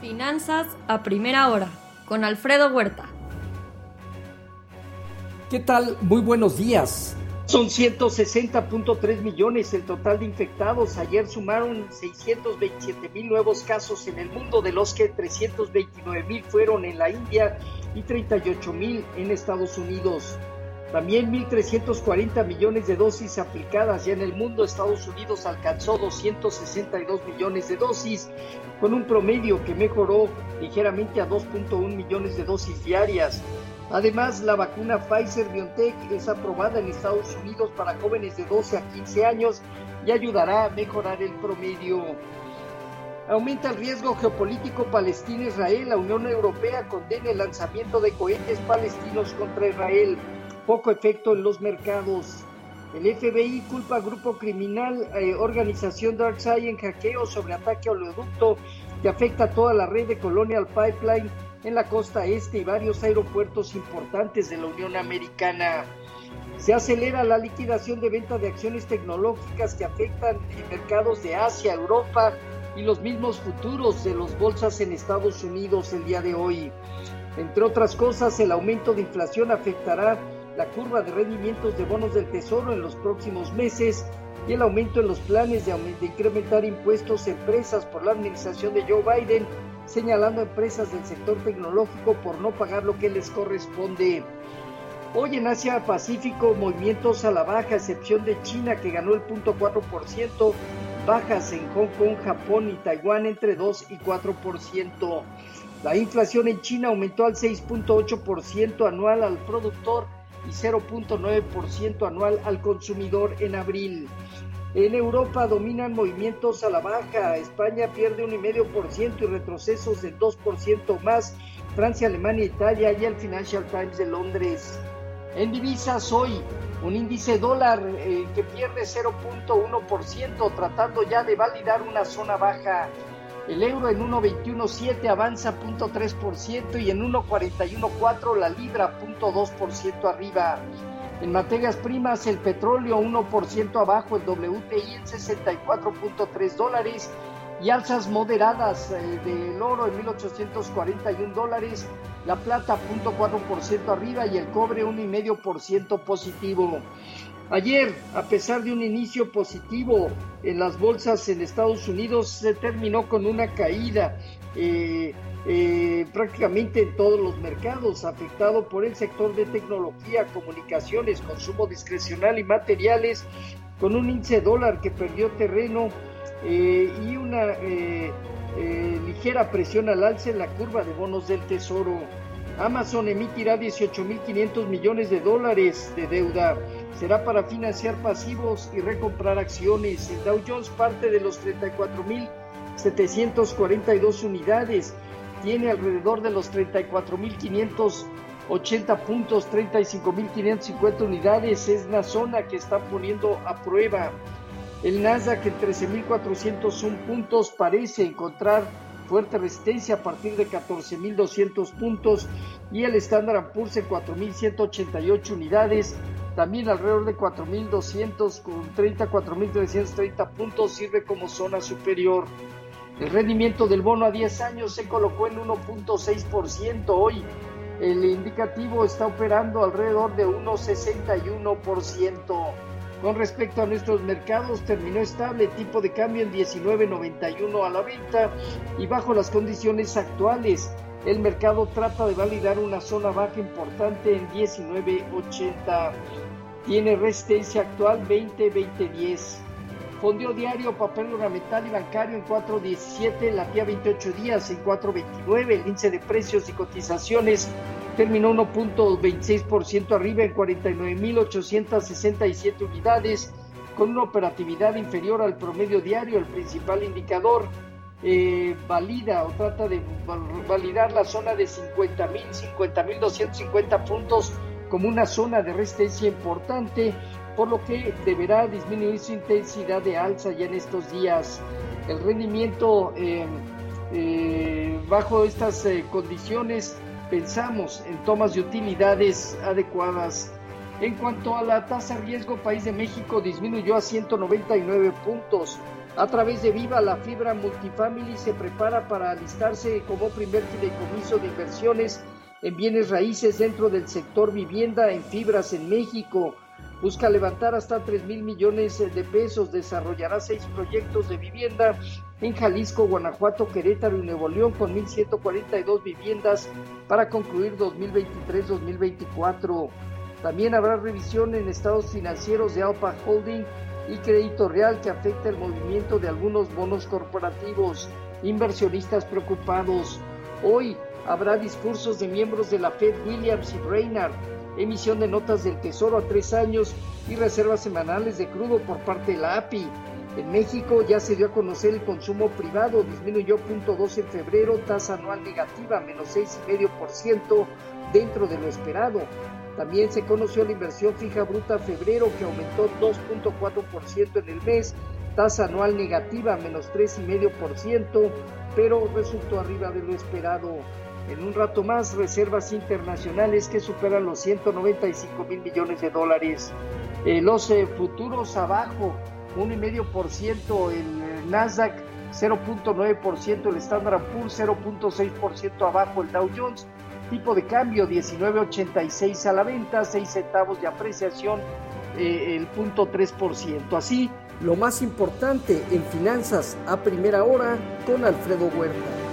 Finanzas a primera hora con Alfredo Huerta. ¿Qué tal? Muy buenos días. Son 160.3 millones el total de infectados. Ayer sumaron 627 mil nuevos casos en el mundo, de los que 329 mil fueron en la India y 38 mil en Estados Unidos. También 1.340 millones de dosis aplicadas ya en el mundo. Estados Unidos alcanzó 262 millones de dosis, con un promedio que mejoró ligeramente a 2.1 millones de dosis diarias. Además, la vacuna Pfizer BioNTech es aprobada en Estados Unidos para jóvenes de 12 a 15 años y ayudará a mejorar el promedio. Aumenta el riesgo geopolítico Palestina-Israel. La Unión Europea condena el lanzamiento de cohetes palestinos contra Israel poco efecto en los mercados. El FBI culpa a grupo criminal eh, organización DarkSide en hackeo sobre ataque a oleoducto que afecta a toda la red de Colonial Pipeline en la costa este y varios aeropuertos importantes de la Unión Americana. Se acelera la liquidación de venta de acciones tecnológicas que afectan mercados de Asia, Europa y los mismos futuros de los bolsas en Estados Unidos el día de hoy. Entre otras cosas, el aumento de inflación afectará la curva de rendimientos de bonos del Tesoro en los próximos meses y el aumento en los planes de, incrementar impuestos a empresas por la administración de Joe Biden, señalando a empresas del sector tecnológico por no pagar lo que les corresponde. Hoy en Asia Pacífico, movimientos a la baja, excepción de China que ganó el 0.4%, bajas en Hong Kong, Japón y Taiwán entre 2 y 4%. La inflación en China aumentó al 6.8% anual al productor y 0.9% anual al consumidor en abril. En Europa dominan movimientos a la baja, España pierde un 1,5% y retrocesos del 2% más, Francia, Alemania, Italia y el Financial Times de Londres. En divisas hoy, un índice dólar eh, que pierde 0.1%, tratando ya de validar una zona baja. El euro en 1.21.7 avanza 0.3% y en 1.41.4 la libra 0.2% arriba. En materias primas, el petróleo 1% abajo, el WTI en 64.3 dólares y alzas moderadas eh, del oro en 1.841 dólares, la plata 0.4% arriba y el cobre 1,5% positivo. Ayer, a pesar de un inicio positivo en las bolsas en Estados Unidos, se terminó con una caída eh, eh, prácticamente en todos los mercados, afectado por el sector de tecnología, comunicaciones, consumo discrecional y materiales, con un índice dólar que perdió terreno eh, y una ligera presión al alza en la curva de bonos del Tesoro. Amazon emitirá 18.500 millones de dólares de deuda será para financiar pasivos y recomprar acciones. El Dow Jones parte de los 34.742 unidades, tiene alrededor de los 34.580 puntos, 35.550 unidades, es la zona que está poniendo a prueba. El Nasdaq en 13.401 puntos. Parece encontrar fuerte resistencia a partir de 14.200 puntos. Y el Standard Poor's en 4.188 unidades también alrededor de 4.200 con 30, 4.330 puntos sirve como zona superior. El rendimiento del bono a 10 años se colocó en 1.6% hoy. El indicativo está operando alrededor de 1.61%. Con respecto a nuestros mercados, terminó estable tipo de cambio en 19.91 a la venta y bajo las condiciones actuales. El mercado trata de validar una zona baja importante en 19.80 tiene resistencia actual 20-2010. Fondeo diario, papel ornamental y bancario en 4.17, latía 28 días en 4.29. El índice de precios y cotizaciones terminó 1.26% arriba en 49.867 unidades, con una operatividad inferior al promedio diario. El principal indicador eh, valida o trata de validar la zona de 50.000, 50.250 puntos como una zona de resistencia importante, por lo que deberá disminuir su intensidad de alza ya en estos días. El rendimiento eh, eh, bajo estas eh, condiciones pensamos en tomas de utilidades adecuadas. En cuanto a la tasa de riesgo, País de México disminuyó a 199 puntos. A través de Viva, la fibra multifamily se prepara para alistarse como primer fideicomiso de inversiones en bienes raíces dentro del sector vivienda en fibras en México. Busca levantar hasta 3 mil millones de pesos. Desarrollará seis proyectos de vivienda en Jalisco, Guanajuato, Querétaro y Nuevo León con 1.142 viviendas para concluir 2023-2024. También habrá revisión en estados financieros de Alpa Holding y Crédito Real que afecta el movimiento de algunos bonos corporativos. Inversionistas preocupados. Hoy habrá discursos de miembros de la Fed Williams y Brainard, emisión de notas del Tesoro a tres años y reservas semanales de crudo por parte de la API. En México ya se dio a conocer el consumo privado, disminuyó 0.2 en febrero, tasa anual negativa, menos 6,5% dentro de lo esperado. También se conoció la inversión fija bruta febrero que aumentó 2.4% en el mes, tasa anual negativa menos 3,5%, pero resultó arriba de lo esperado. En un rato más, reservas internacionales que superan los 195 mil millones de dólares. Eh, los eh, futuros abajo, 1,5% el Nasdaq, 0.9% el Standard Poor's, 0.6% abajo el Dow Jones Tipo de cambio 19.86 a la venta, 6 centavos de apreciación, eh, el punto 3%. Así, lo más importante en finanzas a primera hora con Alfredo Huerta.